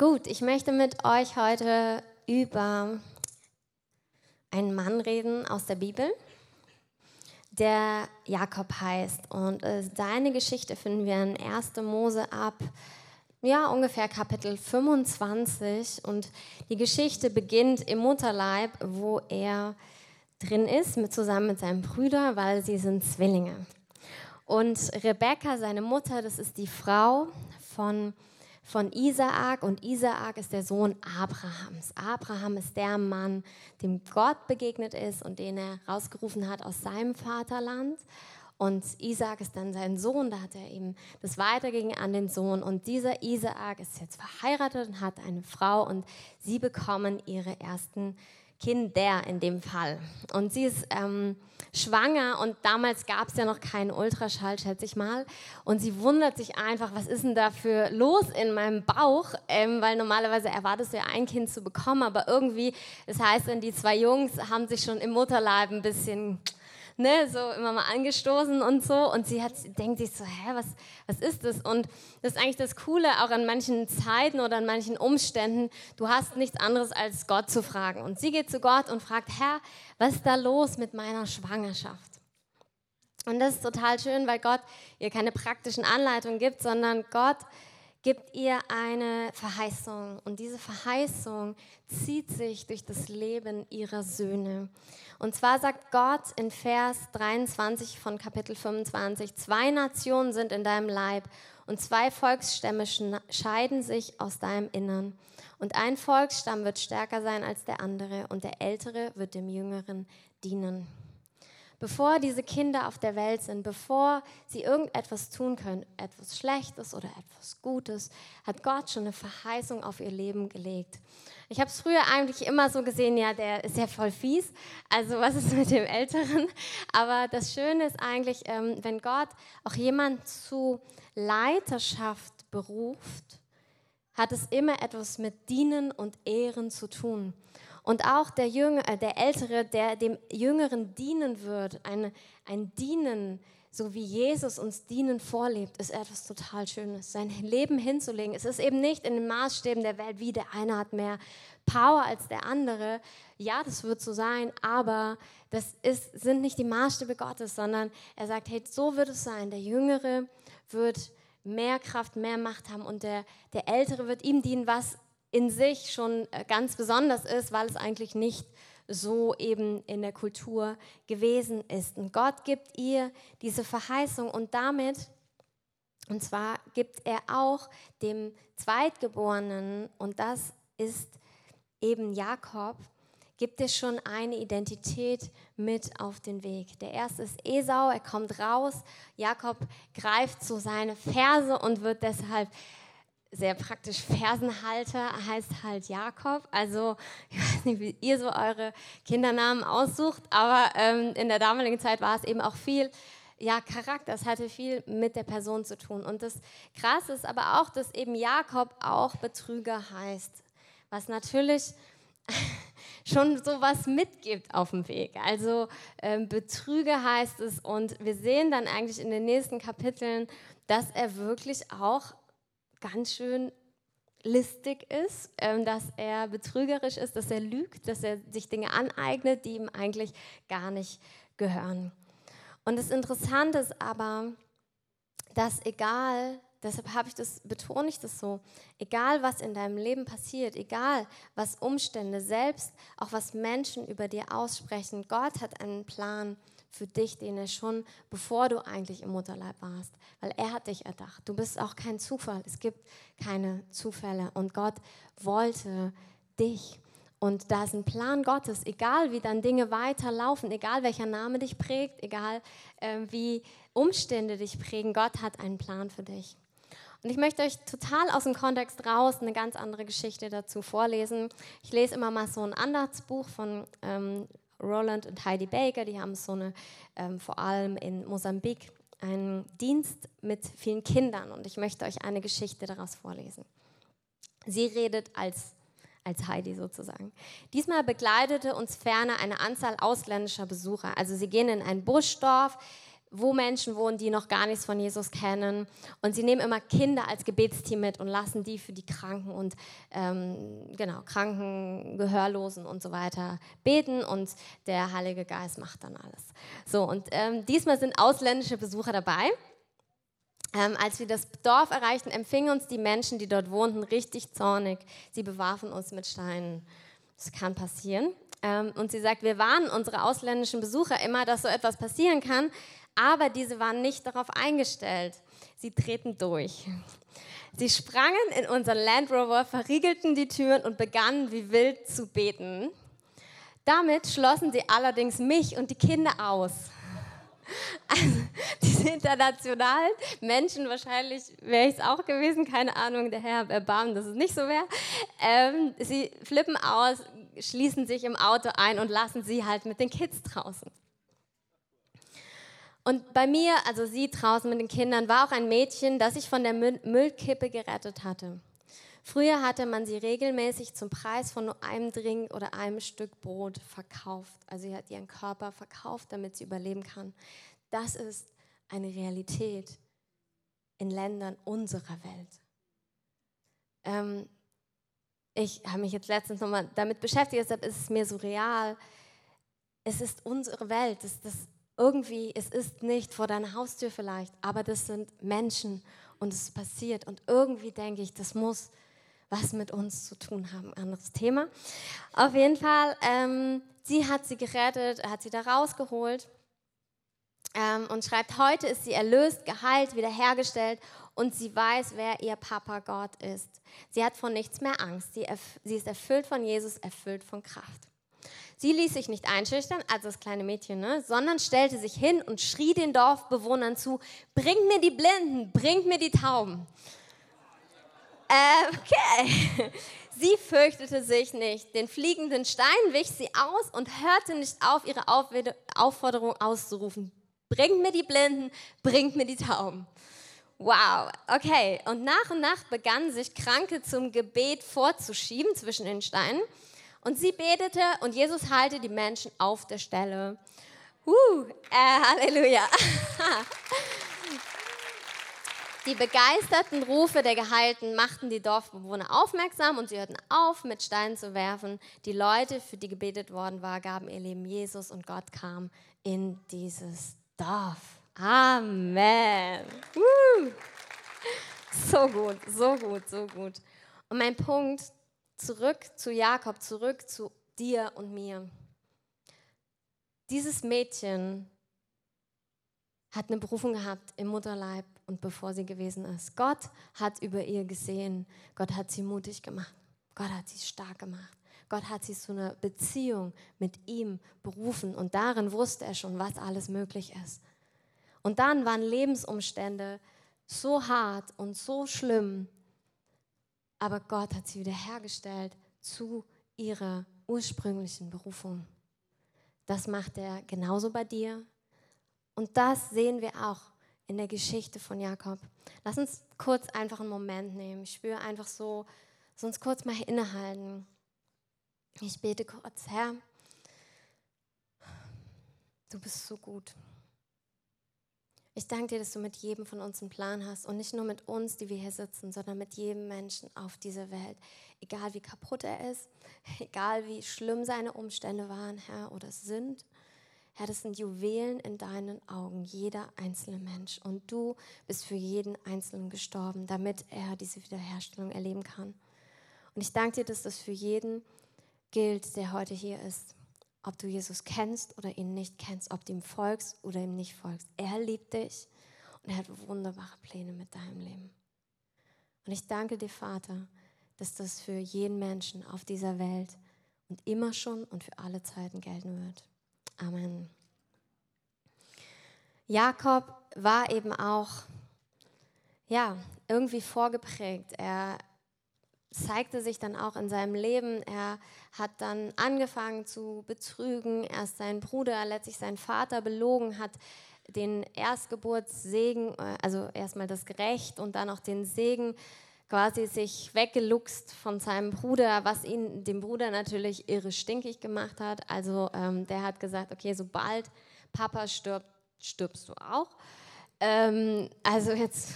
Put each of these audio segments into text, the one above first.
Gut, ich möchte mit euch heute über einen Mann reden aus der Bibel, der Jakob heißt. Und äh, seine Geschichte finden wir in 1. Mose ab, ja, ungefähr Kapitel 25. Und die Geschichte beginnt im Mutterleib, wo er drin ist, mit, zusammen mit seinem Brüder, weil sie sind Zwillinge. Und Rebekka, seine Mutter, das ist die Frau von, von Isaak und Isaak ist der Sohn Abrahams. Abraham ist der Mann, dem Gott begegnet ist und den er rausgerufen hat aus seinem Vaterland. Und Isaak ist dann sein Sohn, da hat er eben das weitergegeben an den Sohn. Und dieser Isaak ist jetzt verheiratet und hat eine Frau und sie bekommen ihre ersten Kinder in dem Fall. Und sie ist ähm, schwanger und damals gab es ja noch keinen Ultraschall, schätze ich mal. Und sie wundert sich einfach, was ist denn da für los in meinem Bauch? Ähm, weil normalerweise erwartest du ja ein Kind zu bekommen, aber irgendwie, das heißt dann, die zwei Jungs haben sich schon im Mutterleib ein bisschen ne, so immer mal angestoßen und so. Und sie hat, denkt sich so, hä, was, was ist das? Und das ist eigentlich das Coole, auch an manchen Zeiten oder an manchen Umständen, du hast nichts anderes als Gott zu fragen. Und sie geht zu Gott und fragt, Herr, was ist da los mit meiner Schwangerschaft? Und das ist total schön, weil Gott ihr keine praktischen Anleitungen gibt, sondern Gott gibt ihr eine Verheißung. Und diese Verheißung zieht sich durch das Leben ihrer Söhne. Und zwar sagt Gott in Vers 23 von Kapitel 25, zwei Nationen sind in deinem Leib und zwei Volksstämme scheiden sich aus deinem Innern. Und ein Volksstamm wird stärker sein als der andere und der Ältere wird dem Jüngeren dienen bevor diese Kinder auf der Welt sind, bevor sie irgendetwas tun können, etwas Schlechtes oder etwas Gutes, hat Gott schon eine Verheißung auf ihr Leben gelegt. Ich habe es früher eigentlich immer so gesehen, ja, der ist ja voll fies. Also was ist mit dem Älteren? Aber das Schöne ist eigentlich, ähm, wenn Gott auch jemand zu Leiterschaft beruft, hat es immer etwas mit Dienen und Ehren zu tun. Und auch der, Jünger, äh, der Ältere, der dem Jüngeren dienen wird, ein, ein Dienen, so wie Jesus uns Dienen vorlebt, ist etwas total Schönes. Sein Leben hinzulegen. Es ist eben nicht in den Maßstäben der Welt, wie der eine hat mehr Power als der andere. Ja, das wird so sein, aber das ist, sind nicht die Maßstäbe Gottes, sondern er sagt, hey, so wird es sein. Der Jüngere wird mehr Kraft, mehr Macht haben und der, der Ältere wird ihm dienen, was in sich schon äh, ganz besonders ist, weil es eigentlich nicht so eben in der Kultur gewesen ist. Und Gott gibt ihr diese Verheißung und damit, und zwar gibt er auch dem Zweitgeborenen, und das ist eben Jakob, gibt es schon eine Identität mit auf den Weg. Der erste ist Esau, er kommt raus, Jakob greift zu seine Ferse und wird deshalb sehr praktisch Fersenhalter heißt halt Jakob. Also ich weiß nicht, wie ihr so eure Kindernamen aussucht, aber ähm, in der damaligen Zeit war es eben auch viel, ja, Charakter. Es hatte viel mit der Person zu tun. Und das Krasse ist aber auch, dass eben Jakob auch Betrüger heißt, was natürlich schon sowas mitgibt auf dem Weg. Also ähm, Betrüger heißt es und wir sehen dann eigentlich in den nächsten Kapiteln, dass er wirklich auch ganz schön listig ist, ähm, dass er betrügerisch ist, dass er lügt, dass er sich Dinge aneignet, die ihm eigentlich gar nicht gehören. Und das Interessante ist aber, dass egal, deshalb habe ich das, betone ich das so, egal was in deinem Leben passiert, egal was Umstände, selbst auch was Menschen über dir aussprechen, Gott hat einen Plan für dich, den er schon, bevor du eigentlich im Mutterleib warst, weil er hat dich erdacht. Du bist auch kein Zufall. Es gibt keine Zufälle. Und Gott wollte dich. Und da ist ein Plan Gottes, egal wie dann Dinge weiterlaufen, egal welcher Name dich prägt, egal äh, wie Umstände dich prägen, Gott hat einen Plan für dich. Und ich möchte euch total aus dem Kontext raus eine ganz andere Geschichte dazu vorlesen. Ich lese immer mal so ein Andachtsbuch von ähm, Roland und Heidi Baker, die haben so eine, ähm, vor allem in Mosambik, einen Dienst mit vielen Kindern und ich möchte euch eine Geschichte daraus vorlesen. Sie redet als, als Heidi sozusagen. Diesmal begleitete uns ferner eine Anzahl ausländischer Besucher. Also sie gehen in ein Buschdorf, wo Menschen wohnen, die noch gar nichts von Jesus kennen. Und sie nehmen immer Kinder als Gebetsteam mit und lassen die für die Kranken und ähm, genau, Kranken, Gehörlosen und so weiter beten und der Heilige Geist macht dann alles. So, und ähm, diesmal sind ausländische Besucher dabei. Ähm, als wir das Dorf erreichten, empfingen uns die Menschen, die dort wohnten, richtig zornig. Sie bewarfen uns mit Steinen. Das kann passieren. Ähm, und sie sagt, wir warnen unsere ausländischen Besucher immer, dass so etwas passieren kann, aber diese waren nicht darauf eingestellt. Sie treten durch. Sie sprangen in unseren Land Rover, verriegelten die Türen und begannen wie wild zu beten. Damit schlossen sie allerdings mich und die Kinder aus. Also, diese internationalen Menschen, wahrscheinlich wäre ich es auch gewesen, keine Ahnung, der Herr erbarmen, dass es nicht so wäre. Ähm, sie flippen aus, schließen sich im Auto ein und lassen sie halt mit den Kids draußen. Und bei mir, also sie draußen mit den Kindern, war auch ein Mädchen, das ich von der Müllkippe gerettet hatte. Früher hatte man sie regelmäßig zum Preis von nur einem Drink oder einem Stück Brot verkauft. Also sie hat ihren Körper verkauft, damit sie überleben kann. Das ist eine Realität in Ländern unserer Welt. Ähm, ich habe mich jetzt letztens nochmal damit beschäftigt, deshalb ist es mir so real. Es ist unsere Welt. Das, das irgendwie, es ist nicht vor deiner Haustür vielleicht, aber das sind Menschen und es passiert. Und irgendwie denke ich, das muss was mit uns zu tun haben. Anderes Thema. Auf jeden Fall, ähm, sie hat sie gerettet, hat sie da rausgeholt ähm, und schreibt, heute ist sie erlöst, geheilt, wiederhergestellt und sie weiß, wer ihr Papa Gott ist. Sie hat von nichts mehr Angst. Sie, sie ist erfüllt von Jesus, erfüllt von Kraft. Sie ließ sich nicht einschüchtern, also das kleine Mädchen, ne, sondern stellte sich hin und schrie den Dorfbewohnern zu, bringt mir die Blinden, bringt mir die Tauben. Äh, okay. Sie fürchtete sich nicht. Den fliegenden Stein wich sie aus und hörte nicht auf, ihre Aufforderung auszurufen. Bringt mir die Blinden, bringt mir die Tauben. Wow, okay. Und nach und nach begannen sich Kranke zum Gebet vorzuschieben zwischen den Steinen. Und sie betete und Jesus heilte die Menschen auf der Stelle. Uh, äh, Halleluja. Die begeisterten Rufe der Geheilten machten die Dorfbewohner aufmerksam und sie hörten auf, mit Steinen zu werfen. Die Leute, für die gebetet worden war, gaben ihr Leben Jesus und Gott kam in dieses Dorf. Amen. Uh. So gut, so gut, so gut. Und mein Punkt, zurück zu Jakob, zurück zu dir und mir. Dieses Mädchen hat eine Berufung gehabt im Mutterleib und bevor sie gewesen ist. Gott hat über ihr gesehen. Gott hat sie mutig gemacht. Gott hat sie stark gemacht. Gott hat sie zu einer Beziehung mit ihm berufen und darin wusste er schon, was alles möglich ist. Und dann waren Lebensumstände so hart und so schlimm, aber Gott hat sie wiederhergestellt zu ihrer ursprünglichen Berufung. Das macht er genauso bei dir. Und das sehen wir auch in der Geschichte von Jakob. Lass uns kurz einfach einen Moment nehmen. Ich spüre einfach so, sonst kurz mal innehalten. Ich bete kurz, Herr, du bist so gut. Ich danke dir, dass du mit jedem von uns einen Plan hast und nicht nur mit uns, die wir hier sitzen, sondern mit jedem Menschen auf dieser Welt. Egal wie kaputt er ist, egal wie schlimm seine Umstände waren, Herr, oder sind. Herr, das sind Juwelen in deinen Augen, jeder einzelne Mensch. Und du bist für jeden Einzelnen gestorben, damit er diese Wiederherstellung erleben kann. Und ich danke dir, dass das für jeden gilt, der heute hier ist ob du Jesus kennst oder ihn nicht kennst, ob du ihm folgst oder ihm nicht folgst. Er liebt dich und er hat wunderbare Pläne mit deinem Leben. Und ich danke dir, Vater, dass das für jeden Menschen auf dieser Welt und immer schon und für alle Zeiten gelten wird. Amen. Jakob war eben auch, ja, irgendwie vorgeprägt. Er, zeigte sich dann auch in seinem Leben. Er hat dann angefangen zu betrügen. Erst seinen Bruder, letztlich seinen Vater belogen, hat den Erstgeburtssegen, äh, also erstmal das Recht und dann auch den Segen quasi sich weggeluchst von seinem Bruder, was ihn dem Bruder natürlich irre stinkig gemacht hat. Also ähm, der hat gesagt, okay, sobald Papa stirbt, stirbst du auch. Ähm, also jetzt,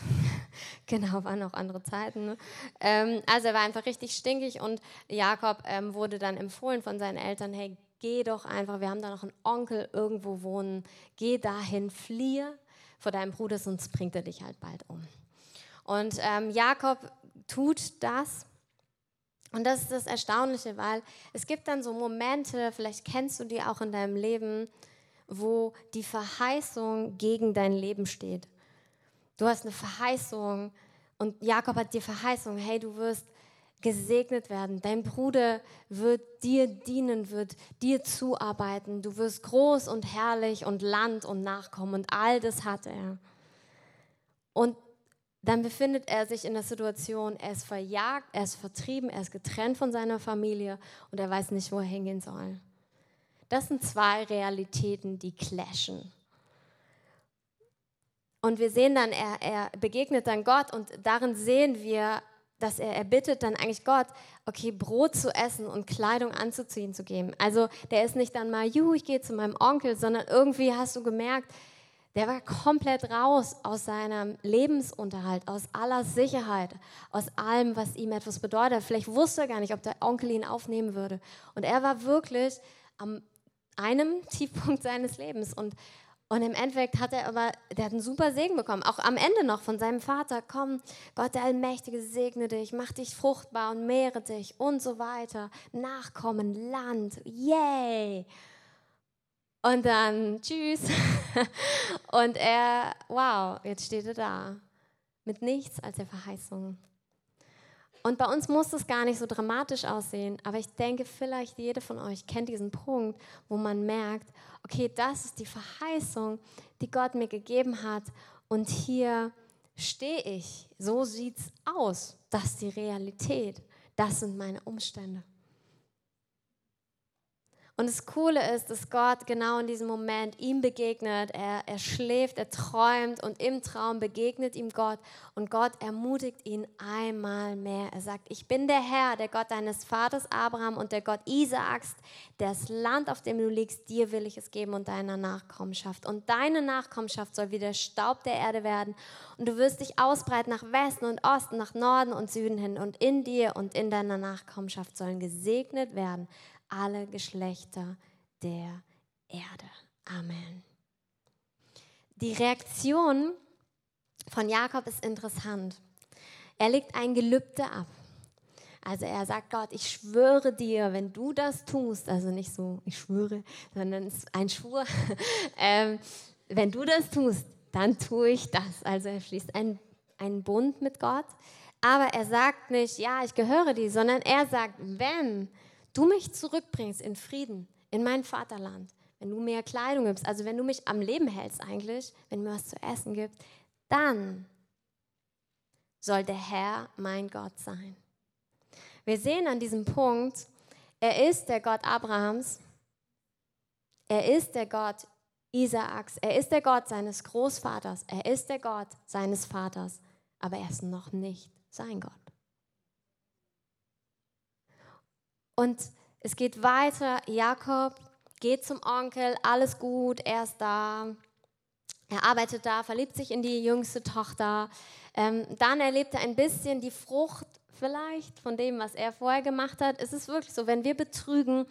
genau, waren auch andere Zeiten. Ne? Ähm, also er war einfach richtig stinkig und Jakob ähm, wurde dann empfohlen von seinen Eltern, hey, geh doch einfach, wir haben da noch einen Onkel irgendwo wohnen, geh dahin, fliehe vor deinem Bruder, sonst bringt er dich halt bald um. Und ähm, Jakob tut das. Und das ist das Erstaunliche, weil es gibt dann so Momente, vielleicht kennst du die auch in deinem Leben, wo die Verheißung gegen dein Leben steht. Du hast eine Verheißung und Jakob hat die Verheißung, hey, du wirst gesegnet werden. Dein Bruder wird dir dienen, wird dir zuarbeiten. Du wirst groß und herrlich und Land und Nachkommen und all das hat er. Und dann befindet er sich in der Situation, er ist verjagt, er ist vertrieben, er ist getrennt von seiner Familie und er weiß nicht, wo er hingehen soll. Das sind zwei Realitäten, die clashen. Und wir sehen dann, er, er begegnet dann Gott und darin sehen wir, dass er, er bittet dann eigentlich Gott, okay, Brot zu essen und Kleidung anzuziehen zu geben. Also der ist nicht dann mal, juhu, ich gehe zu meinem Onkel, sondern irgendwie hast du gemerkt, der war komplett raus aus seinem Lebensunterhalt, aus aller Sicherheit, aus allem, was ihm etwas bedeutet. Vielleicht wusste er gar nicht, ob der Onkel ihn aufnehmen würde. Und er war wirklich am einem Tiefpunkt seines Lebens. Und, und im Endeffekt hat er aber, der hat einen super Segen bekommen. Auch am Ende noch von seinem Vater, komm, Gott der Allmächtige segne dich, mach dich fruchtbar und mehre dich und so weiter. Nachkommen, Land, yay. Und dann tschüss. Und er, wow, jetzt steht er da. Mit nichts als der Verheißung. Und bei uns muss es gar nicht so dramatisch aussehen, aber ich denke, vielleicht jede von euch kennt diesen Punkt, wo man merkt, okay, das ist die Verheißung, die Gott mir gegeben hat und hier stehe ich. So sieht es aus. Das ist die Realität. Das sind meine Umstände. Und das Coole ist, dass Gott genau in diesem Moment ihm begegnet. Er, er schläft, er träumt und im Traum begegnet ihm Gott. Und Gott ermutigt ihn einmal mehr. Er sagt, ich bin der Herr, der Gott deines Vaters Abraham und der Gott Isaaks. Das Land, auf dem du liegst, dir will ich es geben und deiner Nachkommenschaft. Und deine Nachkommenschaft soll wie der Staub der Erde werden. Und du wirst dich ausbreiten nach Westen und Osten, nach Norden und Süden hin. Und in dir und in deiner Nachkommenschaft sollen gesegnet werden alle Geschlechter der Erde. Amen. Die Reaktion von Jakob ist interessant. Er legt ein Gelübde ab. Also er sagt Gott, ich schwöre dir, wenn du das tust, also nicht so, ich schwöre, sondern ein Schwur, ähm, wenn du das tust, dann tue ich das. Also er schließt einen, einen Bund mit Gott, aber er sagt nicht, ja, ich gehöre dir, sondern er sagt, wenn du mich zurückbringst in Frieden, in mein Vaterland, wenn du mir Kleidung gibst, also wenn du mich am Leben hältst eigentlich, wenn du mir was zu essen gibst, dann soll der Herr mein Gott sein. Wir sehen an diesem Punkt, er ist der Gott Abrahams, er ist der Gott Isaaks, er ist der Gott seines Großvaters, er ist der Gott seines Vaters, aber er ist noch nicht sein Gott. Und es geht weiter. Jakob geht zum Onkel, alles gut, er ist da. Er arbeitet da, verliebt sich in die jüngste Tochter. Ähm, dann erlebt er ein bisschen die Frucht vielleicht von dem, was er vorher gemacht hat. Es ist wirklich so, wenn wir betrügen,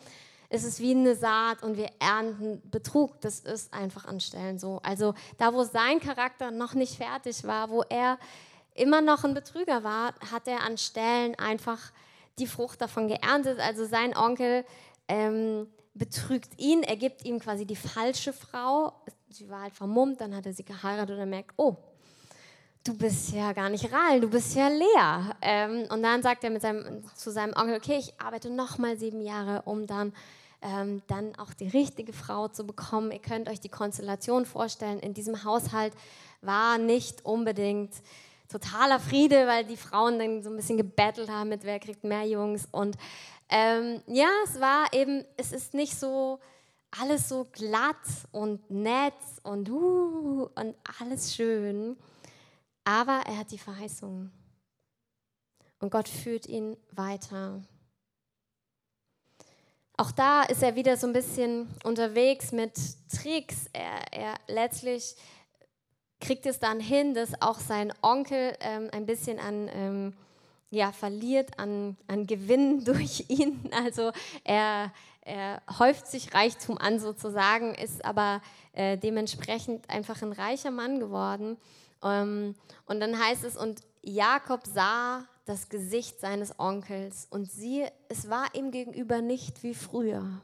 ist es wie eine Saat und wir ernten Betrug. Das ist einfach an Stellen so. Also da, wo sein Charakter noch nicht fertig war, wo er immer noch ein Betrüger war, hat er an Stellen einfach die Frucht davon geerntet. Also sein Onkel ähm, betrügt ihn, er gibt ihm quasi die falsche Frau. Sie war halt vermummt, dann hat er sie geheiratet und er merkt, oh, du bist ja gar nicht real, du bist ja leer. Ähm, und dann sagt er seinem, zu seinem Onkel, okay, ich arbeite noch mal sieben Jahre, um dann, ähm, dann auch die richtige Frau zu bekommen. Ihr könnt euch die Konstellation vorstellen. In diesem Haushalt war nicht unbedingt totaler Friede, weil die Frauen dann so ein bisschen gebettelt haben mit wer kriegt mehr Jungs. Und ähm, ja, es war eben, es ist nicht so alles so glatt und nett und uh, und alles schön. Aber er hat die Verheißung. Und Gott führt ihn weiter. Auch da ist er wieder so ein bisschen unterwegs mit Tricks. Er, er letztlich kriegt es dann hin, dass auch sein Onkel ähm, ein bisschen an ähm, ja, verliert an, an Gewinn durch ihn. Also er, er häuft sich Reichtum an sozusagen, ist aber äh, dementsprechend einfach ein reicher Mann geworden. Ähm, und dann heißt es, und Jakob sah das Gesicht seines Onkels und siehe, es war ihm gegenüber nicht wie früher.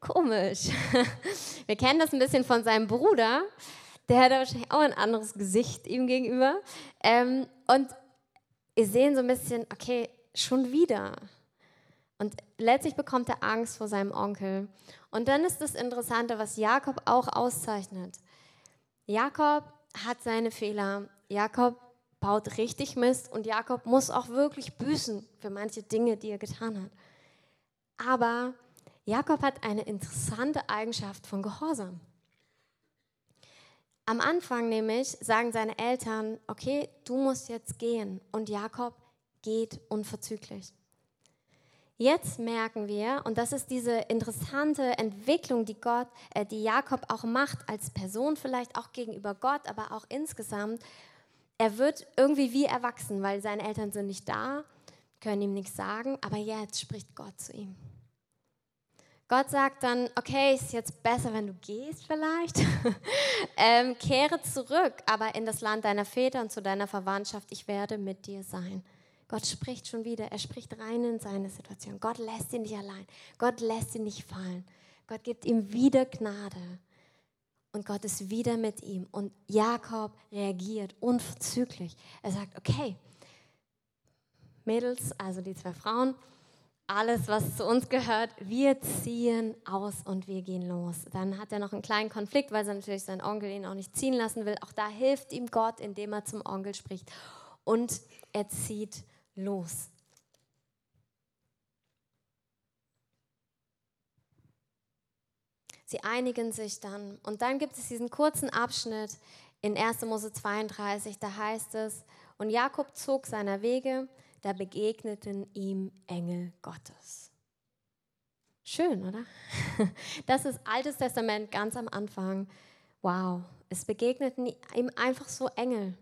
Komisch. Wir kennen das ein bisschen von seinem Bruder. Der hat wahrscheinlich auch ein anderes Gesicht ihm gegenüber. Ähm, und wir sehen so ein bisschen, okay, schon wieder. Und letztlich bekommt er Angst vor seinem Onkel. Und dann ist das Interessante, was Jakob auch auszeichnet. Jakob hat seine Fehler. Jakob baut richtig Mist und Jakob muss auch wirklich büßen für manche Dinge, die er getan hat. Aber Jakob hat eine interessante Eigenschaft von Gehorsam. Am Anfang nämlich sagen seine Eltern, okay, du musst jetzt gehen und Jakob geht unverzüglich. Jetzt merken wir, und das ist diese interessante Entwicklung, die Gott, äh, die Jakob auch macht als Person, vielleicht auch gegenüber Gott, aber auch insgesamt. Er wird irgendwie wie erwachsen, weil seine Eltern sind nicht da, können ihm nichts sagen, aber jetzt spricht Gott zu ihm. Gott sagt dann, okay, ist jetzt besser, wenn du gehst vielleicht. ähm, kehre zurück, aber in das Land deiner Väter und zu deiner Verwandtschaft, ich werde mit dir sein. Gott spricht schon wieder, er spricht rein in seine Situation. Gott lässt ihn nicht allein. Gott lässt ihn nicht fallen. Gott gibt ihm wieder Gnade. Und Gott ist wieder mit ihm. Und Jakob reagiert unverzüglich. Er sagt, okay, Mädels, also die zwei Frauen, alles, was zu uns gehört, wir ziehen aus und wir gehen los. Dann hat er noch einen kleinen Konflikt, weil er natürlich seinen Onkel ihn auch nicht ziehen lassen will. Auch da hilft ihm Gott, indem er zum Onkel spricht. Und er zieht los. Sie einigen sich dann. Und dann gibt es diesen kurzen Abschnitt in 1. Mose 32, da heißt es, und Jakob zog seiner Wege, da begegneten ihm Engel Gottes. Schön, oder? Das ist Altes Testament ganz am Anfang. Wow, es begegneten ihm einfach so Engel.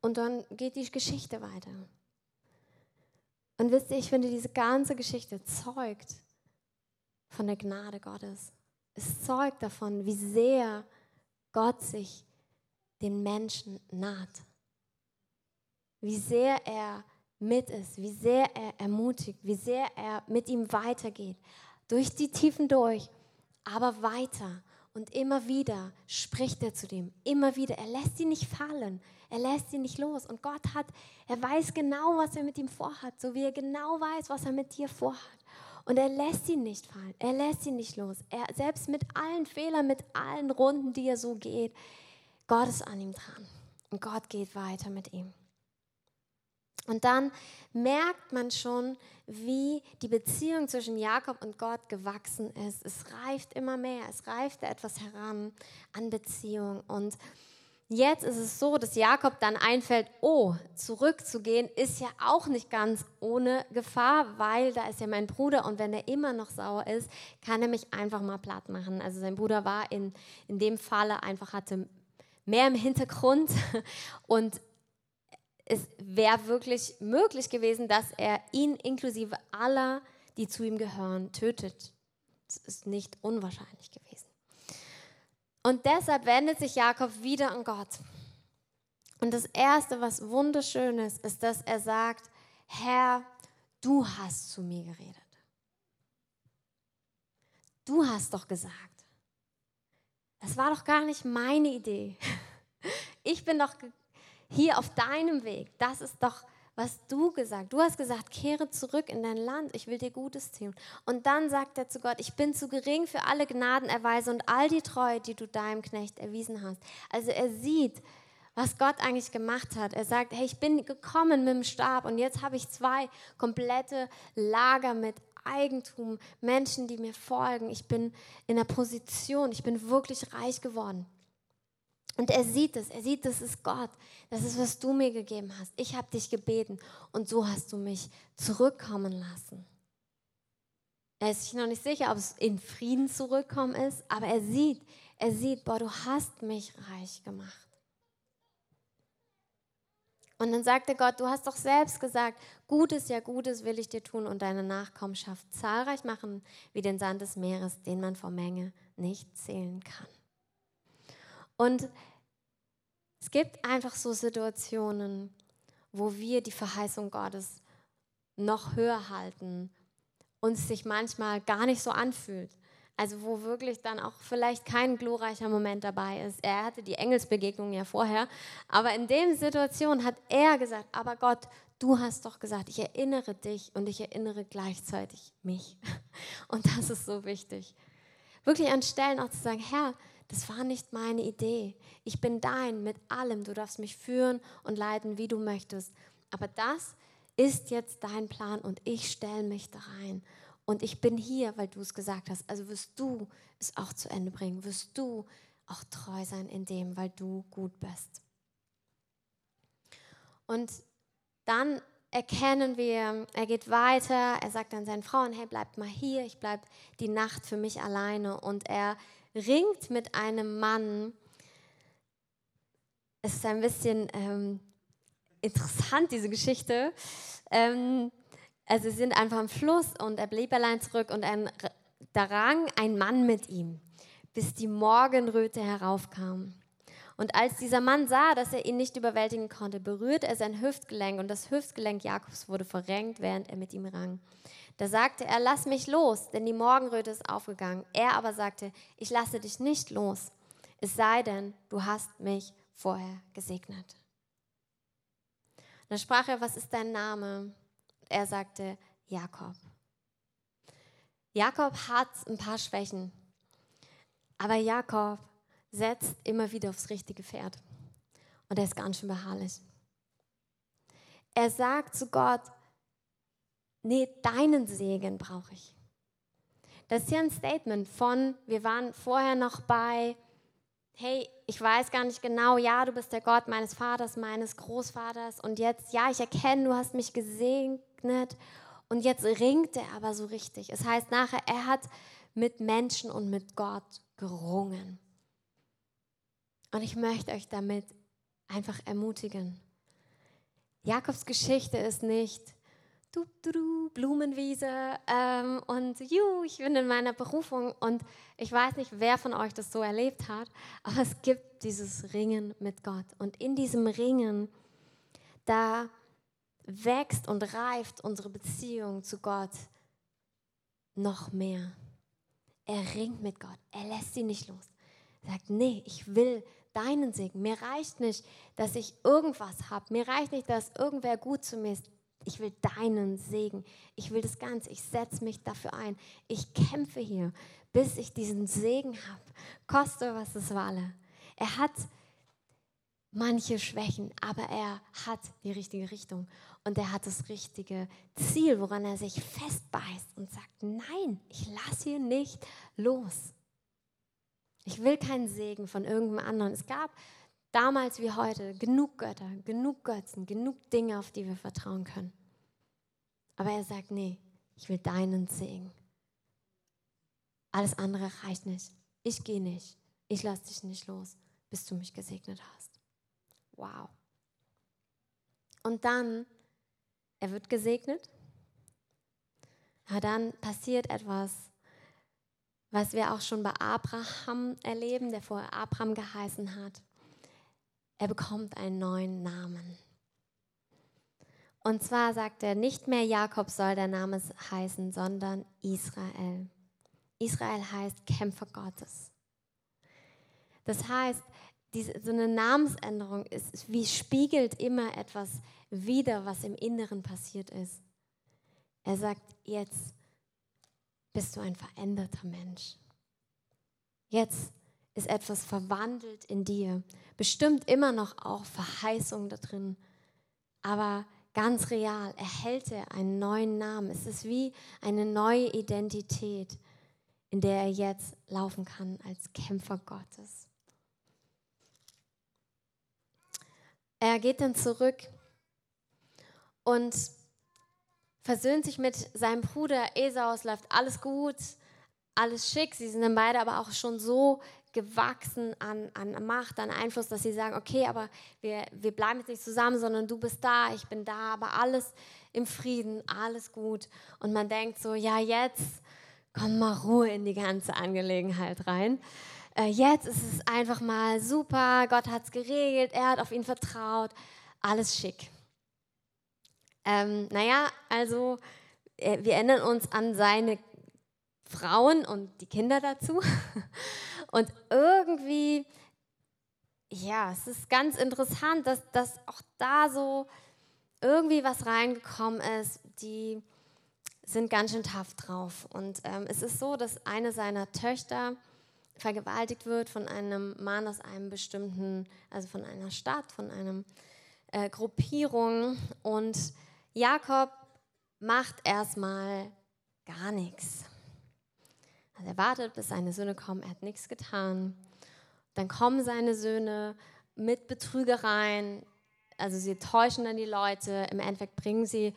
Und dann geht die Geschichte weiter. Und wisst ihr, ich finde, diese ganze Geschichte zeugt von der Gnade Gottes. Es zeugt davon, wie sehr Gott sich den Menschen naht. Wie sehr er mit ist, wie sehr er ermutigt, wie sehr er mit ihm weitergeht. Durch die Tiefen durch, aber weiter. Und immer wieder spricht er zu dem, immer wieder. Er lässt ihn nicht fallen, er lässt ihn nicht los. Und Gott hat, er weiß genau, was er mit ihm vorhat, so wie er genau weiß, was er mit dir vorhat. Und er lässt ihn nicht fallen, er lässt ihn nicht los. Er, selbst mit allen Fehlern, mit allen Runden, die er so geht, Gott ist an ihm dran. Und Gott geht weiter mit ihm. Und dann merkt man schon, wie die Beziehung zwischen Jakob und Gott gewachsen ist. Es reift immer mehr, es reift etwas heran an Beziehung. Und jetzt ist es so, dass Jakob dann einfällt, oh, zurückzugehen ist ja auch nicht ganz ohne Gefahr, weil da ist ja mein Bruder und wenn er immer noch sauer ist, kann er mich einfach mal platt machen. Also sein Bruder war in, in dem Falle einfach, hatte mehr im Hintergrund und es wäre wirklich möglich gewesen, dass er ihn inklusive aller, die zu ihm gehören, tötet. Das ist nicht unwahrscheinlich gewesen. Und deshalb wendet sich Jakob wieder an Gott. Und das Erste, was wunderschön ist, ist, dass er sagt, Herr, du hast zu mir geredet. Du hast doch gesagt. Das war doch gar nicht meine Idee. Ich bin doch hier auf deinem Weg. Das ist doch, was du gesagt. Du hast gesagt, kehre zurück in dein Land. Ich will dir Gutes tun. Und dann sagt er zu Gott, ich bin zu gering für alle Gnadenerweise und all die Treue, die du deinem Knecht erwiesen hast. Also er sieht, was Gott eigentlich gemacht hat. Er sagt, hey, ich bin gekommen mit dem Stab und jetzt habe ich zwei komplette Lager mit Eigentum, Menschen, die mir folgen. Ich bin in der Position, ich bin wirklich reich geworden. Und er sieht es, er sieht, das ist Gott, das ist, was du mir gegeben hast. Ich habe dich gebeten und so hast du mich zurückkommen lassen. Er ist sich noch nicht sicher, ob es in Frieden zurückkommen ist, aber er sieht, er sieht, boah, du hast mich reich gemacht. Und dann sagte Gott, du hast doch selbst gesagt, Gutes, ja Gutes will ich dir tun und deine Nachkommenschaft zahlreich machen wie den Sand des Meeres, den man vor Menge nicht zählen kann. Und es gibt einfach so Situationen, wo wir die Verheißung Gottes noch höher halten und es sich manchmal gar nicht so anfühlt. Also wo wirklich dann auch vielleicht kein glorreicher Moment dabei ist. Er hatte die Engelsbegegnung ja vorher, aber in der Situation hat er gesagt, aber Gott, du hast doch gesagt, ich erinnere dich und ich erinnere gleichzeitig mich. Und das ist so wichtig. Wirklich an Stellen auch zu sagen, Herr, das war nicht meine Idee. Ich bin dein mit allem. Du darfst mich führen und leiten, wie du möchtest. Aber das ist jetzt dein Plan und ich stelle mich da rein. Und ich bin hier, weil du es gesagt hast. Also wirst du es auch zu Ende bringen. Wirst du auch treu sein in dem, weil du gut bist. Und dann erkennen wir, er geht weiter, er sagt dann seinen Frauen, hey, bleibt mal hier, ich bleibe die Nacht für mich alleine. Und er ringt mit einem Mann. Es ist ein bisschen ähm, interessant, diese Geschichte. Ähm, also sie sind einfach am Fluss und er blieb allein zurück und ein, da rang ein Mann mit ihm, bis die Morgenröte heraufkam. Und als dieser Mann sah, dass er ihn nicht überwältigen konnte, berührte er sein Hüftgelenk und das Hüftgelenk Jakobs wurde verrenkt, während er mit ihm rang. Da sagte er, lass mich los, denn die Morgenröte ist aufgegangen. Er aber sagte, ich lasse dich nicht los, es sei denn, du hast mich vorher gesegnet. Da sprach er, was ist dein Name? Er sagte Jakob. Jakob hat ein paar Schwächen, aber Jakob setzt immer wieder aufs richtige Pferd. Und er ist ganz schön beharrlich. Er sagt zu Gott, nee, deinen Segen brauche ich. Das ist hier ein Statement von, wir waren vorher noch bei, hey, ich weiß gar nicht genau, ja, du bist der Gott meines Vaters, meines Großvaters und jetzt, ja, ich erkenne, du hast mich gesegnet und jetzt ringt er aber so richtig. Es heißt nachher, er hat mit Menschen und mit Gott gerungen. Und ich möchte euch damit einfach ermutigen. Jakobs Geschichte ist nicht du, du, du Blumenwiese ähm, und ju, ich bin in meiner Berufung und ich weiß nicht, wer von euch das so erlebt hat, aber es gibt dieses Ringen mit Gott und in diesem Ringen, da wächst und reift unsere Beziehung zu Gott noch mehr. Er ringt mit Gott, er lässt sie nicht los. Er sagt, nee, ich will deinen Segen. Mir reicht nicht, dass ich irgendwas habe. Mir reicht nicht, dass irgendwer gut zu mir ist. Ich will deinen Segen. Ich will das Ganze. Ich setze mich dafür ein. Ich kämpfe hier, bis ich diesen Segen habe. Koste, was es wolle. Er hat manche Schwächen, aber er hat die richtige Richtung und er hat das richtige Ziel, woran er sich festbeißt und sagt, nein, ich lasse hier nicht los. Ich will keinen Segen von irgendeinem anderen. Es gab damals wie heute genug Götter, genug Götzen, genug Dinge, auf die wir vertrauen können. Aber er sagt, nee, ich will deinen Segen. Alles andere reicht nicht. Ich gehe nicht. Ich lasse dich nicht los, bis du mich gesegnet hast. Wow. Und dann er wird gesegnet. Aber dann passiert etwas, was wir auch schon bei Abraham erleben, der vorher Abraham geheißen hat. Er bekommt einen neuen Namen. Und zwar sagt er, nicht mehr Jakob soll der Name heißen, sondern Israel. Israel heißt Kämpfer Gottes. Das heißt, diese, so eine Namensänderung ist, wie spiegelt immer etwas wieder, was im Inneren passiert ist. Er sagt, jetzt bist du ein veränderter Mensch. Jetzt ist etwas verwandelt in dir. Bestimmt immer noch auch Verheißung da drin. Aber ganz real erhält er einen neuen Namen. Es ist wie eine neue Identität, in der er jetzt laufen kann als Kämpfer Gottes. er geht dann zurück und versöhnt sich mit seinem Bruder Esau. Es läuft alles gut, alles schick. Sie sind dann beide aber auch schon so gewachsen an, an Macht, an Einfluss, dass sie sagen, okay, aber wir, wir bleiben jetzt nicht zusammen, sondern du bist da, ich bin da, aber alles im Frieden, alles gut. Und man denkt so, ja, jetzt kommt mal Ruhe in die ganze Angelegenheit rein. Äh, jetzt ist es einfach mal super, Gott hat es geregelt, er hat auf ihn vertraut, alles schick. Ähm, naja, also äh, wir erinnern uns an seine Frauen und die Kinder dazu. Und irgendwie, ja, es ist ganz interessant, dass, dass auch da so irgendwie was reingekommen ist, die sind ganz schön tough drauf. Und ähm, es ist so, dass eine seiner Töchter vergewaltigt wird von einem Mann aus einem bestimmten, also von einer Stadt, von einer äh, Gruppierung. Und Jakob macht erstmal gar nichts. Also er wartet, bis seine Söhne kommen, er hat nichts getan. Dann kommen seine Söhne mit Betrügereien, also sie täuschen dann die Leute, im Endeffekt bringen sie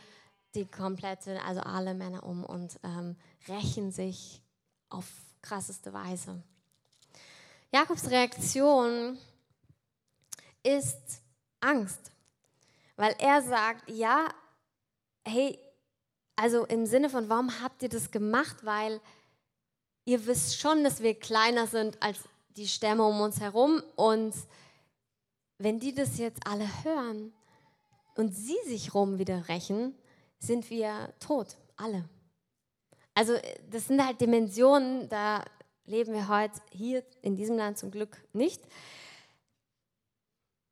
die komplette, also alle Männer um und ähm, rächen sich auf krasseste Weise. Jakobs Reaktion ist Angst, weil er sagt, ja, hey, also im Sinne von, warum habt ihr das gemacht? Weil ihr wisst schon, dass wir kleiner sind als die Stämme um uns herum und wenn die das jetzt alle hören und sie sich rum wieder rächen, sind wir tot, alle. Also das sind halt Dimensionen, da leben wir heute hier in diesem Land zum Glück nicht.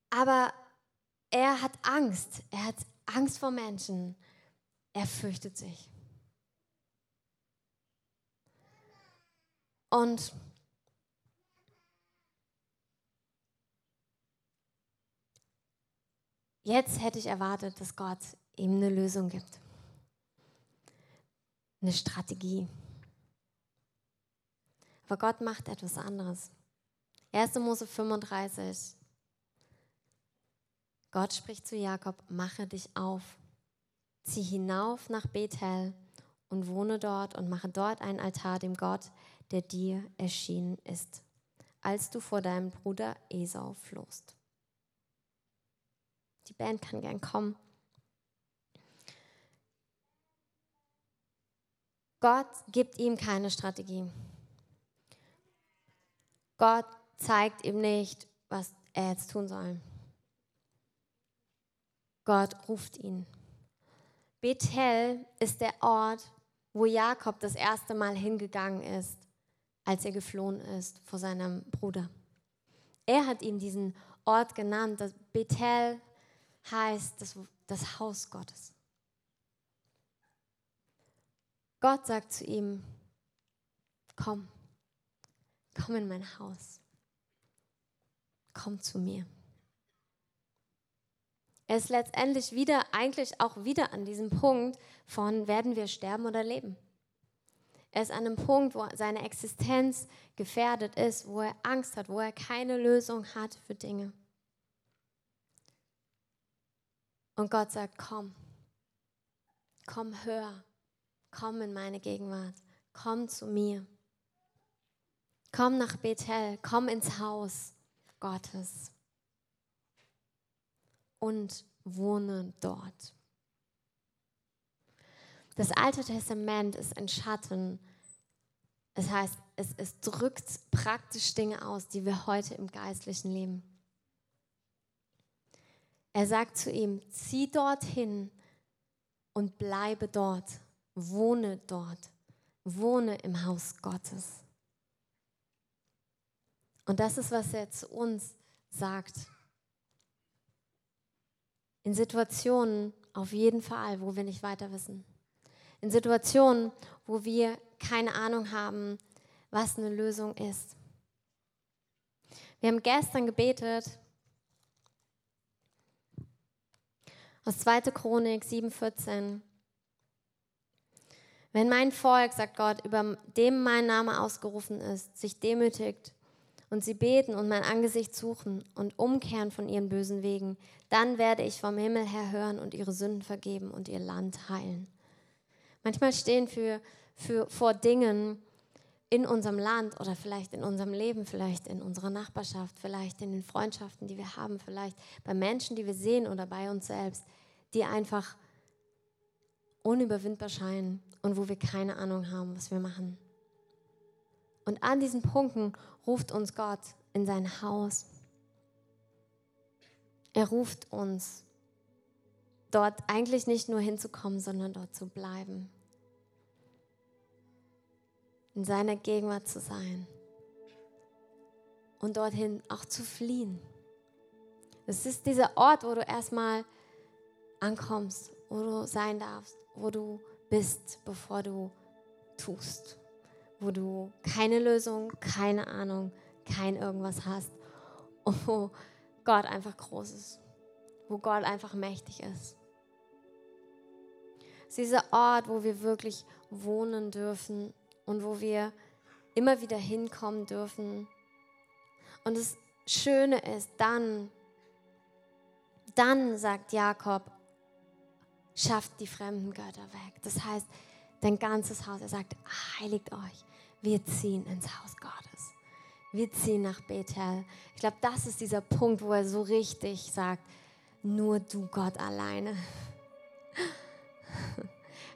Aber er hat Angst, er hat Angst vor Menschen, er fürchtet sich. Und jetzt hätte ich erwartet, dass Gott ihm eine Lösung gibt. Eine Strategie. Aber Gott macht etwas anderes. 1. Mose 35. Gott spricht zu Jakob, mache dich auf, zieh hinauf nach Bethel und wohne dort und mache dort einen Altar dem Gott, der dir erschienen ist, als du vor deinem Bruder Esau flohst. Die Band kann gern kommen. Gott gibt ihm keine Strategie. Gott zeigt ihm nicht, was er jetzt tun soll. Gott ruft ihn. Bethel ist der Ort, wo Jakob das erste Mal hingegangen ist, als er geflohen ist vor seinem Bruder. Er hat ihm diesen Ort genannt. Bethel heißt das, das Haus Gottes. Gott sagt zu ihm, komm, komm in mein Haus, komm zu mir. Er ist letztendlich wieder, eigentlich auch wieder an diesem Punkt von, werden wir sterben oder leben? Er ist an einem Punkt, wo seine Existenz gefährdet ist, wo er Angst hat, wo er keine Lösung hat für Dinge. Und Gott sagt, komm, komm, hör, komm in meine Gegenwart, komm zu mir. Komm nach Bethel, komm ins Haus Gottes und wohne dort. Das Alte Testament ist ein Schatten. Das heißt, es, es drückt praktisch Dinge aus, die wir heute im geistlichen leben. Er sagt zu ihm, zieh dorthin und bleibe dort, wohne dort, wohne im Haus Gottes. Und das ist, was er zu uns sagt. In Situationen auf jeden Fall, wo wir nicht weiter wissen in Situationen, wo wir keine Ahnung haben, was eine Lösung ist. Wir haben gestern gebetet aus 2. Chronik 7,14. Wenn mein Volk, sagt Gott, über dem mein Name ausgerufen ist, sich demütigt und sie beten und mein Angesicht suchen und umkehren von ihren bösen Wegen, dann werde ich vom Himmel her hören und ihre Sünden vergeben und ihr Land heilen. Manchmal stehen wir für, vor Dingen in unserem Land oder vielleicht in unserem Leben, vielleicht in unserer Nachbarschaft, vielleicht in den Freundschaften, die wir haben, vielleicht bei Menschen, die wir sehen oder bei uns selbst, die einfach unüberwindbar scheinen und wo wir keine Ahnung haben, was wir machen. Und an diesen Punkten ruft uns Gott in sein Haus. Er ruft uns, dort eigentlich nicht nur hinzukommen, sondern dort zu bleiben. In seiner Gegenwart zu sein. Und dorthin auch zu fliehen. Es ist dieser Ort, wo du erstmal ankommst, wo du sein darfst, wo du bist, bevor du tust wo du keine Lösung, keine Ahnung, kein irgendwas hast wo Gott einfach groß ist, wo Gott einfach mächtig ist. Es ist dieser Ort, wo wir wirklich wohnen dürfen und wo wir immer wieder hinkommen dürfen. Und das Schöne ist, dann, dann sagt Jakob, schafft die fremden Götter weg. Das heißt, dein ganzes Haus, er sagt, heiligt euch wir ziehen ins Haus Gottes. Wir ziehen nach Bethel. Ich glaube, das ist dieser Punkt, wo er so richtig sagt, nur du Gott alleine.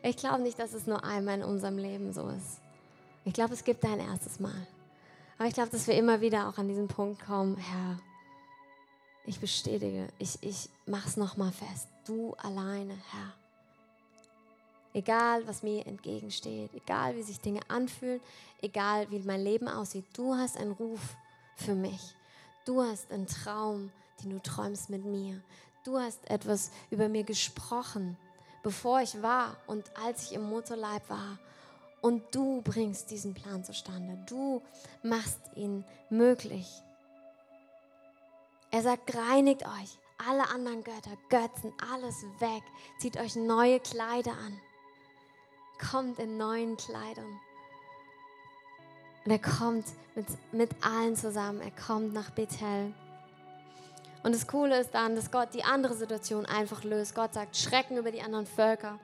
Ich glaube nicht, dass es nur einmal in unserem Leben so ist. Ich glaube, es gibt ein erstes Mal. Aber ich glaube, dass wir immer wieder auch an diesen Punkt kommen, Herr, ich bestätige, ich, ich mache es nochmal fest. Du alleine, Herr. Egal, was mir entgegensteht, egal, wie sich Dinge anfühlen, egal, wie mein Leben aussieht, du hast einen Ruf für mich. Du hast einen Traum, den du träumst mit mir. Du hast etwas über mir gesprochen, bevor ich war und als ich im Mutterleib war. Und du bringst diesen Plan zustande. Du machst ihn möglich. Er sagt, reinigt euch, alle anderen Götter, Götzen, alles weg. Zieht euch neue Kleider an kommt in neuen Kleidern. Und er kommt mit, mit allen zusammen. Er kommt nach Bethel. Und das Coole ist dann, dass Gott die andere Situation einfach löst. Gott sagt Schrecken über die anderen Völker.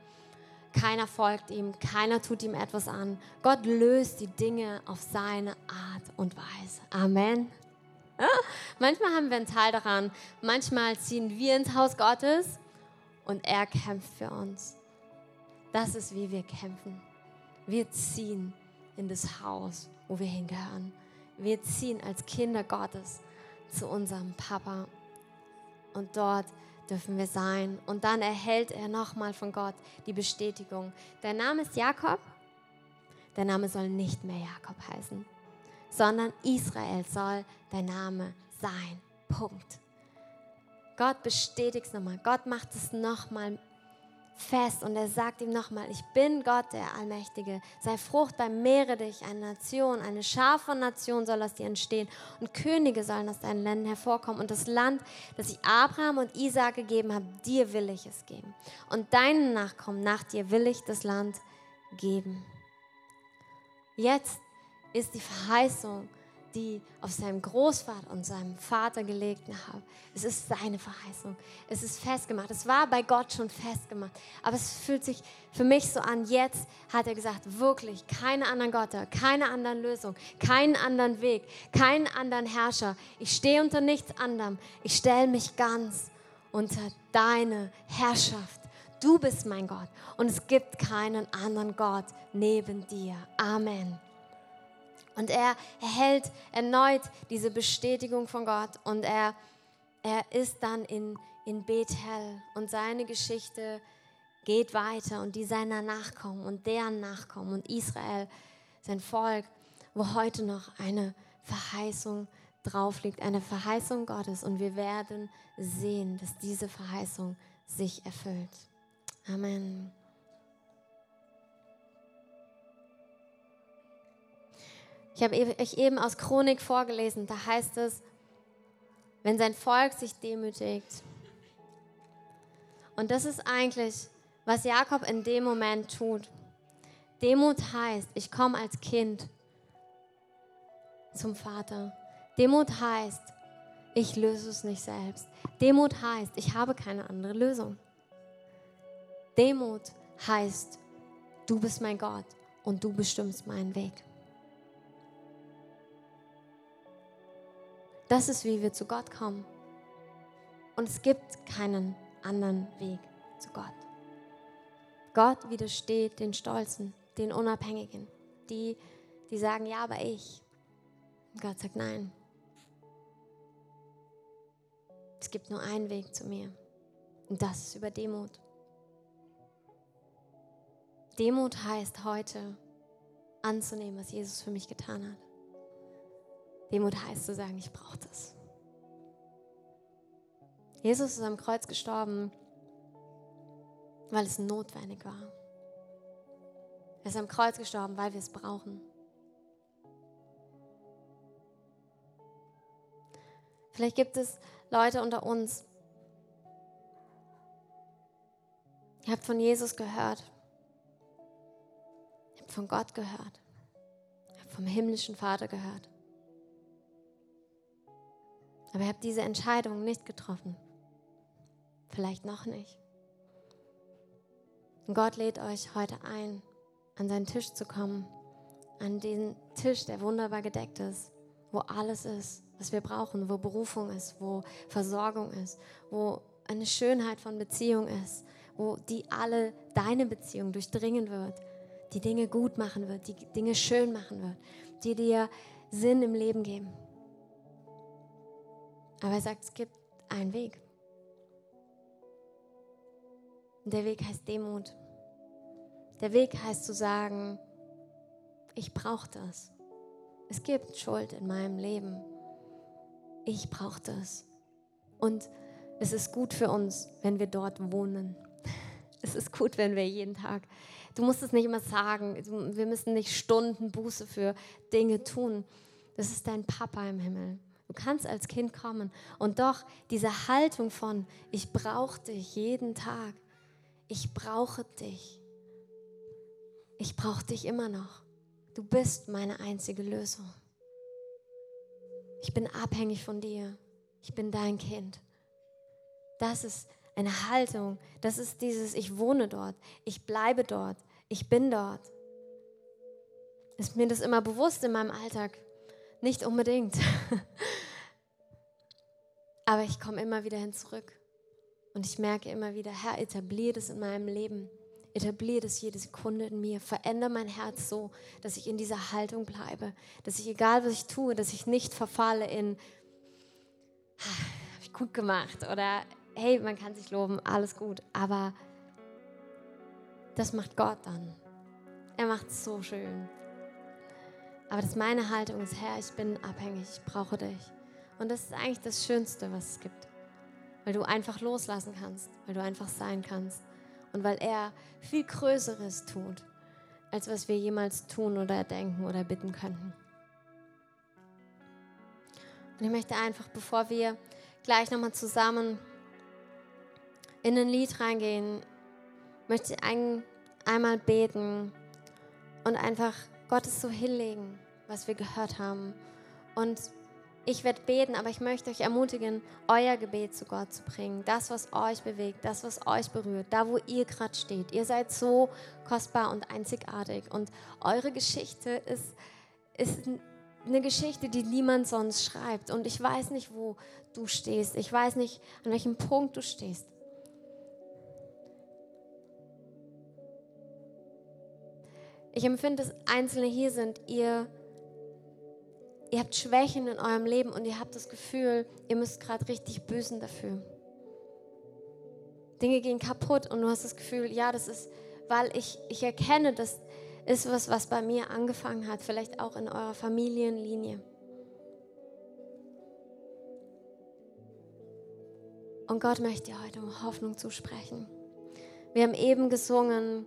Keiner folgt ihm, keiner tut ihm etwas an. Gott löst die Dinge auf seine Art und Weise. Amen. Ja? Manchmal haben wir einen Teil daran. Manchmal ziehen wir ins Haus Gottes und er kämpft für uns. Das ist, wie wir kämpfen. Wir ziehen in das Haus, wo wir hingehören. Wir ziehen als Kinder Gottes zu unserem Papa. Und dort dürfen wir sein. Und dann erhält er nochmal von Gott die Bestätigung. Dein Name ist Jakob. Dein Name soll nicht mehr Jakob heißen, sondern Israel soll dein Name sein. Punkt. Gott bestätigt es nochmal. Gott macht es nochmal fest und er sagt ihm nochmal, ich bin Gott, der Allmächtige. Sei fruchtbar, mehre dich, eine Nation, eine Schar von Nationen soll aus dir entstehen und Könige sollen aus deinen Ländern hervorkommen und das Land, das ich Abraham und Isaac gegeben habe, dir will ich es geben. Und deinen Nachkommen nach dir will ich das Land geben. Jetzt ist die Verheißung die auf seinem Großvater und seinem Vater gelegt haben. Es ist seine Verheißung. Es ist festgemacht. Es war bei Gott schon festgemacht. Aber es fühlt sich für mich so an, jetzt hat er gesagt, wirklich, keine anderen Götter, keine anderen Lösungen, keinen anderen Weg, keinen anderen Herrscher. Ich stehe unter nichts anderem. Ich stelle mich ganz unter deine Herrschaft. Du bist mein Gott und es gibt keinen anderen Gott neben dir. Amen. Und er erhält erneut diese Bestätigung von Gott und er, er ist dann in, in Bethel und seine Geschichte geht weiter und die seiner Nachkommen und deren Nachkommen und Israel, sein Volk, wo heute noch eine Verheißung drauf liegt, eine Verheißung Gottes und wir werden sehen, dass diese Verheißung sich erfüllt. Amen. Ich habe euch eben aus Chronik vorgelesen, da heißt es, wenn sein Volk sich demütigt. Und das ist eigentlich, was Jakob in dem Moment tut. Demut heißt, ich komme als Kind zum Vater. Demut heißt, ich löse es nicht selbst. Demut heißt, ich habe keine andere Lösung. Demut heißt, du bist mein Gott und du bestimmst meinen Weg. Das ist, wie wir zu Gott kommen. Und es gibt keinen anderen Weg zu Gott. Gott widersteht den Stolzen, den Unabhängigen, die, die sagen, ja, aber ich. Und Gott sagt, nein. Es gibt nur einen Weg zu mir. Und das ist über Demut. Demut heißt heute anzunehmen, was Jesus für mich getan hat. Demut heißt zu sagen, ich brauche das. Jesus ist am Kreuz gestorben, weil es notwendig war. Er ist am Kreuz gestorben, weil wir es brauchen. Vielleicht gibt es Leute unter uns, ihr habt von Jesus gehört, ihr habt von Gott gehört, ihr habt vom himmlischen Vater gehört. Aber ihr habt diese Entscheidung nicht getroffen. Vielleicht noch nicht. Und Gott lädt euch heute ein, an seinen Tisch zu kommen, an den Tisch, der wunderbar gedeckt ist, wo alles ist, was wir brauchen, wo Berufung ist, wo Versorgung ist, wo eine Schönheit von Beziehung ist, wo die alle deine Beziehung durchdringen wird, die Dinge gut machen wird, die Dinge schön machen wird, die dir Sinn im Leben geben. Aber er sagt, es gibt einen Weg. Und der Weg heißt Demut. Der Weg heißt zu sagen, ich brauche das. Es gibt Schuld in meinem Leben. Ich brauche das. Und es ist gut für uns, wenn wir dort wohnen. Es ist gut, wenn wir jeden Tag. Du musst es nicht immer sagen. Wir müssen nicht Stunden Buße für Dinge tun. Das ist dein Papa im Himmel. Du kannst als Kind kommen. Und doch diese Haltung von, ich brauche dich jeden Tag, ich brauche dich. Ich brauche dich immer noch. Du bist meine einzige Lösung. Ich bin abhängig von dir. Ich bin dein Kind. Das ist eine Haltung. Das ist dieses, ich wohne dort. Ich bleibe dort. Ich bin dort. Ist mir das immer bewusst in meinem Alltag? Nicht unbedingt. Aber ich komme immer wieder hin zurück. Und ich merke immer wieder, Herr, etabliere das in meinem Leben. Etabliere das jede Sekunde in mir. Verändere mein Herz so, dass ich in dieser Haltung bleibe. Dass ich, egal was ich tue, dass ich nicht verfalle in, habe ich gut gemacht oder hey, man kann sich loben, alles gut. Aber das macht Gott dann. Er macht es so schön. Aber dass meine Haltung ist, Herr, ich bin abhängig, ich brauche dich. Und das ist eigentlich das Schönste, was es gibt weil du einfach loslassen kannst, weil du einfach sein kannst und weil er viel Größeres tut, als was wir jemals tun oder denken oder bitten könnten. Und ich möchte einfach, bevor wir gleich nochmal zusammen in ein Lied reingehen, möchte ich ein, einmal beten und einfach Gottes so hinlegen, was wir gehört haben. Und ich werde beten, aber ich möchte euch ermutigen, euer Gebet zu Gott zu bringen. Das, was euch bewegt, das, was euch berührt, da, wo ihr gerade steht. Ihr seid so kostbar und einzigartig. Und eure Geschichte ist, ist eine Geschichte, die niemand sonst schreibt. Und ich weiß nicht, wo du stehst. Ich weiß nicht, an welchem Punkt du stehst. Ich empfinde, dass Einzelne hier sind, ihr ihr habt Schwächen in eurem Leben und ihr habt das Gefühl, ihr müsst gerade richtig büßen dafür. Dinge gehen kaputt und du hast das Gefühl, ja, das ist, weil ich, ich erkenne, das ist was, was bei mir angefangen hat, vielleicht auch in eurer Familienlinie. Und Gott möchte dir heute um Hoffnung zusprechen. Wir haben eben gesungen,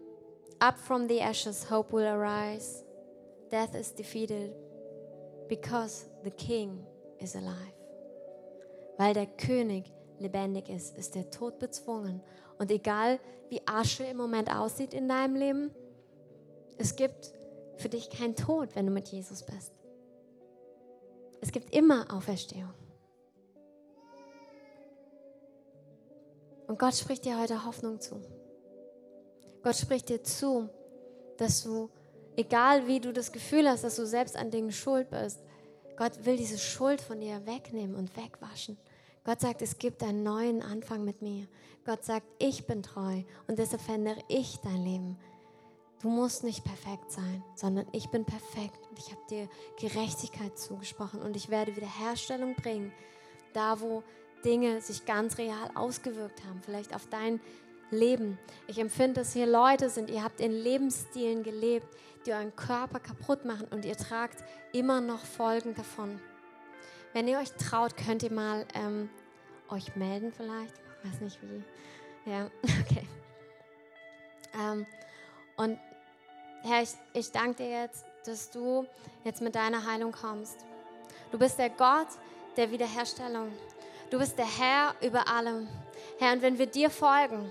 Up from the ashes, hope will arise. Death is defeated, Because the king is alive. Weil der König lebendig ist, ist der Tod bezwungen. Und egal wie Asche im Moment aussieht in deinem Leben, es gibt für dich keinen Tod, wenn du mit Jesus bist. Es gibt immer Auferstehung. Und Gott spricht dir heute Hoffnung zu. Gott spricht dir zu, dass du, egal wie du das Gefühl hast, dass du selbst an Dingen schuld bist, Gott will diese Schuld von dir wegnehmen und wegwaschen. Gott sagt, es gibt einen neuen Anfang mit mir. Gott sagt, ich bin treu und deshalb verändere ich dein Leben. Du musst nicht perfekt sein, sondern ich bin perfekt und ich habe dir Gerechtigkeit zugesprochen und ich werde Wiederherstellung bringen, da wo Dinge sich ganz real ausgewirkt haben, vielleicht auf dein Leben. Ich empfinde, dass hier Leute sind, ihr habt in Lebensstilen gelebt, die euren Körper kaputt machen und ihr tragt immer noch Folgen davon. Wenn ihr euch traut, könnt ihr mal ähm, euch melden vielleicht. Ich weiß nicht wie. Ja, okay. Ähm, und Herr, ich, ich danke dir jetzt, dass du jetzt mit deiner Heilung kommst. Du bist der Gott der Wiederherstellung. Du bist der Herr über allem. Herr, und wenn wir dir folgen,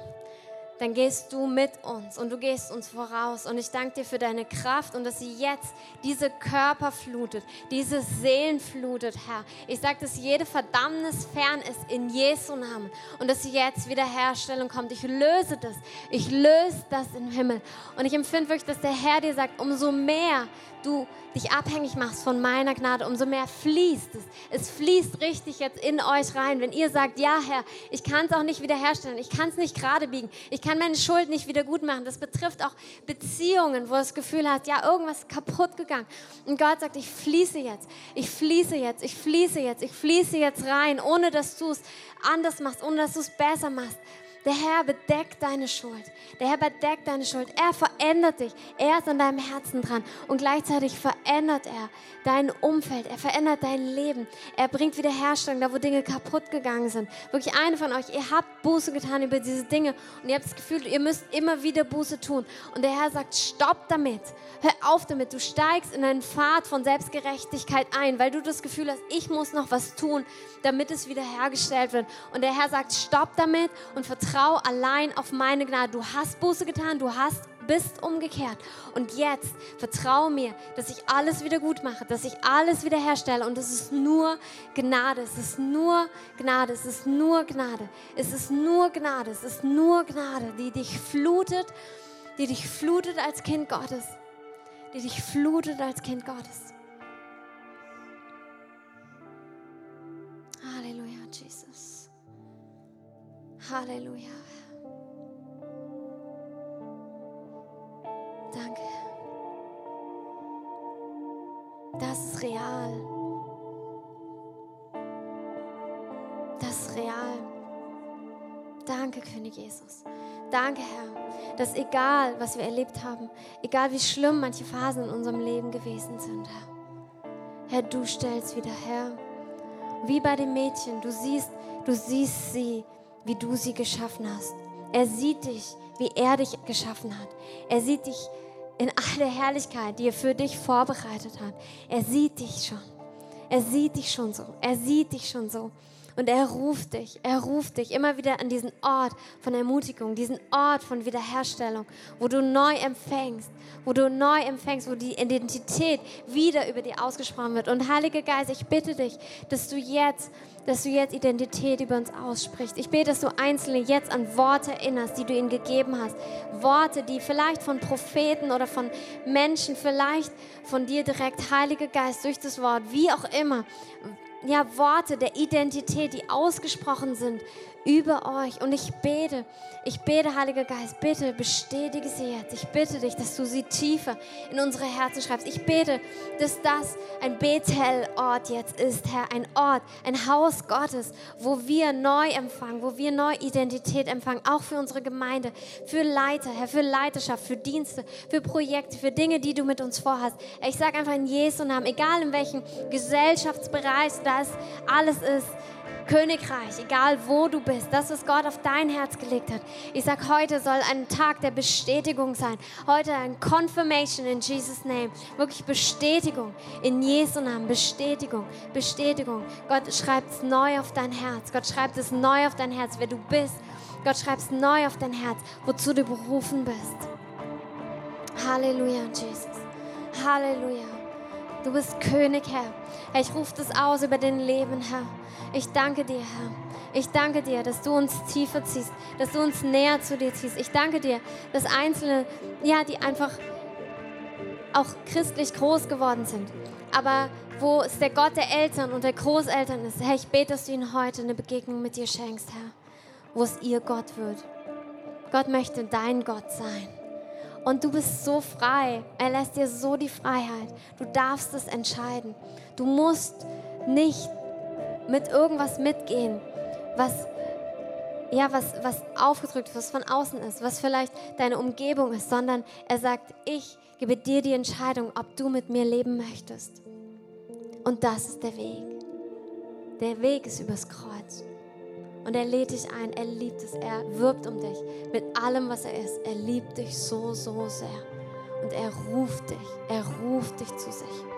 dann gehst du mit uns und du gehst uns voraus. Und ich danke dir für deine Kraft und dass sie jetzt diese Körper flutet, diese Seelen flutet, Herr. Ich sage, dass jede Verdammnis fern ist in Jesu Namen und dass jetzt Wiederherstellung kommt. Ich löse das. Ich löse das im Himmel. Und ich empfinde wirklich, dass der Herr dir sagt, umso mehr du dich abhängig machst von meiner Gnade, umso mehr fließt es. Es fließt richtig jetzt in euch rein. Wenn ihr sagt, ja Herr, ich kann es auch nicht wiederherstellen, ich kann es nicht gerade biegen, ich kann meine Schuld nicht wieder gut machen. Das betrifft auch Beziehungen, wo das Gefühl hast, ja, irgendwas ist kaputt gegangen. Und Gott sagt, ich fließe jetzt, ich fließe jetzt, ich fließe jetzt, ich fließe jetzt rein, ohne dass du es anders machst, ohne dass du es besser machst. Der Herr bedeckt deine Schuld. Der Herr bedeckt deine Schuld. Er verändert dich. Er ist an deinem Herzen dran. Und gleichzeitig verändert er dein Umfeld. Er verändert dein Leben. Er bringt Wiederherstellung, da wo Dinge kaputt gegangen sind. Wirklich eine von euch, ihr habt Buße getan über diese Dinge und ihr habt das Gefühl, ihr müsst immer wieder Buße tun. Und der Herr sagt, stopp damit. Hör auf damit. Du steigst in einen Pfad von Selbstgerechtigkeit ein, weil du das Gefühl hast, ich muss noch was tun, damit es wiederhergestellt wird. Und der Herr sagt, stopp damit und vertraue vertrau allein auf meine Gnade. Du hast Buße getan, du hast bist umgekehrt. Und jetzt vertraue mir, dass ich alles wieder gut mache, dass ich alles wieder herstelle. Und es ist nur Gnade, es ist nur Gnade, es ist nur Gnade, es ist nur Gnade, es ist nur Gnade, die dich flutet, die dich flutet als Kind Gottes, die dich flutet als Kind Gottes. Halleluja, Jesus. Halleluja. Danke. Das ist real. Das ist real. Danke, König Jesus. Danke, Herr, dass egal, was wir erlebt haben, egal wie schlimm manche Phasen in unserem Leben gewesen sind, Herr, Herr, du stellst wieder her. Wie bei dem Mädchen, du siehst, du siehst sie wie du sie geschaffen hast. Er sieht dich, wie er dich geschaffen hat. Er sieht dich in all der Herrlichkeit, die er für dich vorbereitet hat. Er sieht dich schon. Er sieht dich schon so. Er sieht dich schon so. Und er ruft dich, er ruft dich immer wieder an diesen Ort von Ermutigung, diesen Ort von Wiederherstellung, wo du neu empfängst, wo du neu empfängst, wo die Identität wieder über dir ausgesprochen wird. Und Heiliger Geist, ich bitte dich, dass du jetzt, dass du jetzt Identität über uns aussprichst. Ich bete, dass du Einzelne jetzt an Worte erinnerst, die du ihnen gegeben hast. Worte, die vielleicht von Propheten oder von Menschen, vielleicht von dir direkt, Heiliger Geist, durch das Wort, wie auch immer, ja, Worte der Identität, die ausgesprochen sind über euch. Und ich bete, ich bete, Heiliger Geist, bitte bestätige sie jetzt. Ich bitte dich, dass du sie tiefer in unsere Herzen schreibst. Ich bete, dass das ein Bethel-Ort jetzt ist, Herr, ein Ort, ein Haus Gottes, wo wir neu empfangen, wo wir neue Identität empfangen, auch für unsere Gemeinde, für Leiter, Herr, für Leiterschaft, für Dienste, für Projekte, für Dinge, die du mit uns vorhast. Ich sage einfach in Jesu Namen, egal in welchem Gesellschaftsbereich das alles ist, Königreich, egal wo du bist, das, was Gott auf dein Herz gelegt hat. Ich sage, heute soll ein Tag der Bestätigung sein. Heute ein Confirmation in Jesus' Name. Wirklich Bestätigung in Jesu Namen. Bestätigung, Bestätigung. Gott schreibt es neu auf dein Herz. Gott schreibt es neu auf dein Herz, wer du bist. Gott schreibt es neu auf dein Herz, wozu du berufen bist. Halleluja, Jesus. Halleluja. Du bist König, Herr. Herr, ich rufe das aus über den Leben, Herr. Ich danke dir, Herr. Ich danke dir, dass du uns tiefer ziehst, dass du uns näher zu dir ziehst. Ich danke dir, dass Einzelne, ja, die einfach auch christlich groß geworden sind, aber wo es der Gott der Eltern und der Großeltern ist. Herr, ich bete, dass du ihnen heute eine Begegnung mit dir schenkst, Herr, wo es ihr Gott wird. Gott möchte dein Gott sein. Und du bist so frei. Er lässt dir so die Freiheit. Du darfst es entscheiden. Du musst nicht mit irgendwas mitgehen, was ja, was, was aufgedrückt, was von außen ist, was vielleicht deine Umgebung ist, sondern er sagt, ich gebe dir die Entscheidung, ob du mit mir leben möchtest. Und das ist der Weg. Der Weg ist übers Kreuz. Und er lädt dich ein, er liebt es, er wirbt um dich mit allem, was er ist. Er liebt dich so, so sehr. Und er ruft dich, er ruft dich zu sich.